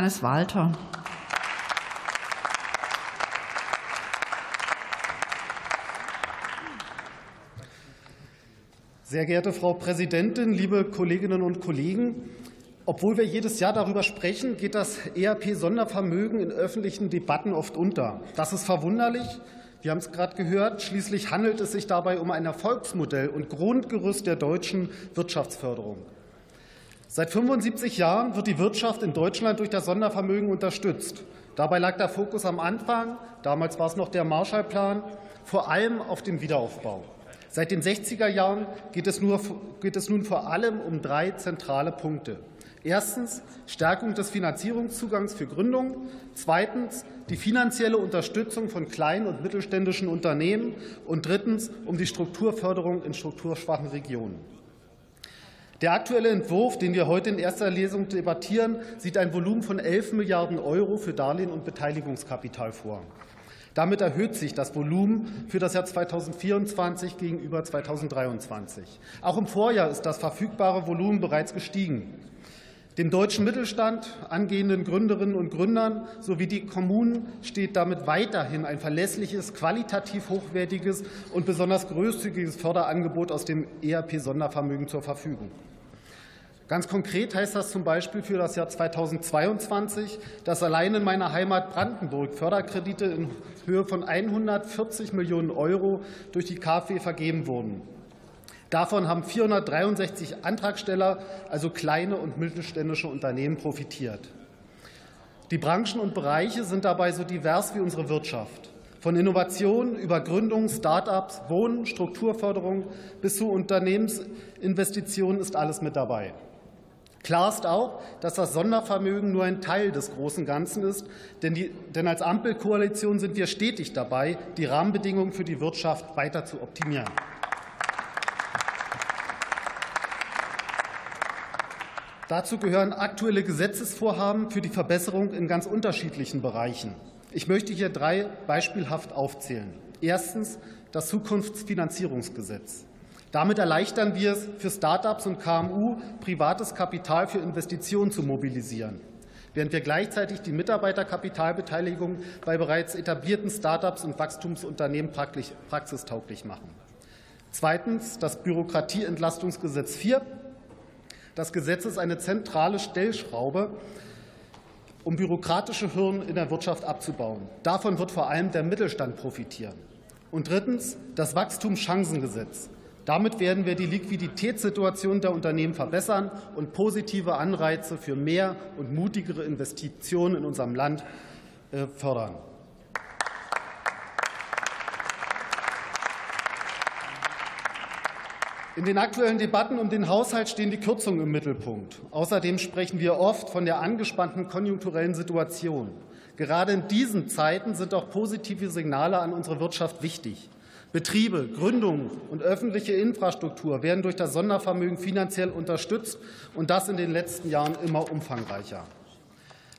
Johannes Walter. Sehr geehrte Frau Präsidentin, liebe Kolleginnen und Kollegen! Obwohl wir jedes Jahr darüber sprechen, geht das ERP-Sondervermögen in öffentlichen Debatten oft unter. Das ist verwunderlich. Wir haben es gerade gehört. Schließlich handelt es sich dabei um ein Erfolgsmodell und Grundgerüst der deutschen Wirtschaftsförderung. Seit 75 Jahren wird die Wirtschaft in Deutschland durch das Sondervermögen unterstützt. Dabei lag der Fokus am Anfang, damals war es noch der Marshallplan, vor allem auf dem Wiederaufbau. Seit den 60er Jahren geht es, nur, geht es nun vor allem um drei zentrale Punkte. Erstens Stärkung des Finanzierungszugangs für Gründungen. Zweitens die finanzielle Unterstützung von kleinen und mittelständischen Unternehmen. Und drittens um die Strukturförderung in strukturschwachen Regionen. Der aktuelle Entwurf, den wir heute in erster Lesung debattieren, sieht ein Volumen von 11 Milliarden Euro für Darlehen und Beteiligungskapital vor. Damit erhöht sich das Volumen für das Jahr 2024 gegenüber 2023. Auch im Vorjahr ist das verfügbare Volumen bereits gestiegen. Dem deutschen Mittelstand, angehenden Gründerinnen und Gründern sowie die Kommunen steht damit weiterhin ein verlässliches, qualitativ hochwertiges und besonders großzügiges Förderangebot aus dem ERP-Sondervermögen zur Verfügung. Ganz konkret heißt das zum Beispiel für das Jahr 2022, dass allein in meiner Heimat Brandenburg Förderkredite in Höhe von 140 Millionen Euro durch die KfW vergeben wurden. Davon haben 463 Antragsteller, also kleine und mittelständische Unternehmen, profitiert. Die Branchen und Bereiche sind dabei so divers wie unsere Wirtschaft. Von Innovation über Gründung, Start-ups, Wohnen, Strukturförderung bis zu Unternehmensinvestitionen ist alles mit dabei. Klar ist auch, dass das Sondervermögen nur ein Teil des großen Ganzen ist, denn, die, denn als Ampelkoalition sind wir stetig dabei, die Rahmenbedingungen für die Wirtschaft weiter zu optimieren. Dazu gehören aktuelle Gesetzesvorhaben für die Verbesserung in ganz unterschiedlichen Bereichen. Ich möchte hier drei beispielhaft aufzählen. Erstens das Zukunftsfinanzierungsgesetz. Damit erleichtern wir es für Start-ups und KMU, privates Kapital für Investitionen zu mobilisieren, während wir gleichzeitig die Mitarbeiterkapitalbeteiligung bei bereits etablierten Start-ups und Wachstumsunternehmen praxistauglich machen. Zweitens das Bürokratieentlastungsgesetz 4. Das Gesetz ist eine zentrale Stellschraube, um bürokratische Hürden in der Wirtschaft abzubauen. Davon wird vor allem der Mittelstand profitieren. Und drittens das Wachstumschancengesetz. Damit werden wir die Liquiditätssituation der Unternehmen verbessern und positive Anreize für mehr und mutigere Investitionen in unserem Land äh, fördern. In den aktuellen Debatten um den Haushalt stehen die Kürzungen im Mittelpunkt. Außerdem sprechen wir oft von der angespannten konjunkturellen Situation. Gerade in diesen Zeiten sind auch positive Signale an unsere Wirtschaft wichtig. Betriebe, Gründungen und öffentliche Infrastruktur werden durch das Sondervermögen finanziell unterstützt, und das in den letzten Jahren immer umfangreicher.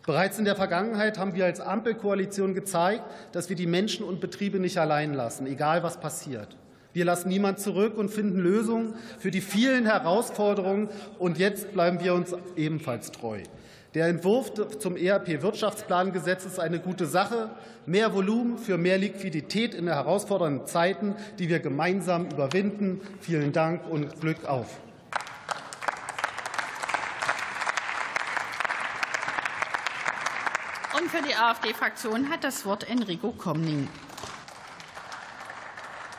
Bereits in der Vergangenheit haben wir als Ampelkoalition gezeigt, dass wir die Menschen und Betriebe nicht allein lassen, egal was passiert. Wir lassen niemand zurück und finden Lösungen für die vielen Herausforderungen. Und jetzt bleiben wir uns ebenfalls treu. Der Entwurf zum ERP-Wirtschaftsplangesetz ist eine gute Sache. Mehr Volumen für mehr Liquidität in herausfordernden Zeiten, die wir gemeinsam überwinden. Vielen Dank und Glück auf. Und für die AfD-Fraktion hat das Wort Enrico Komning.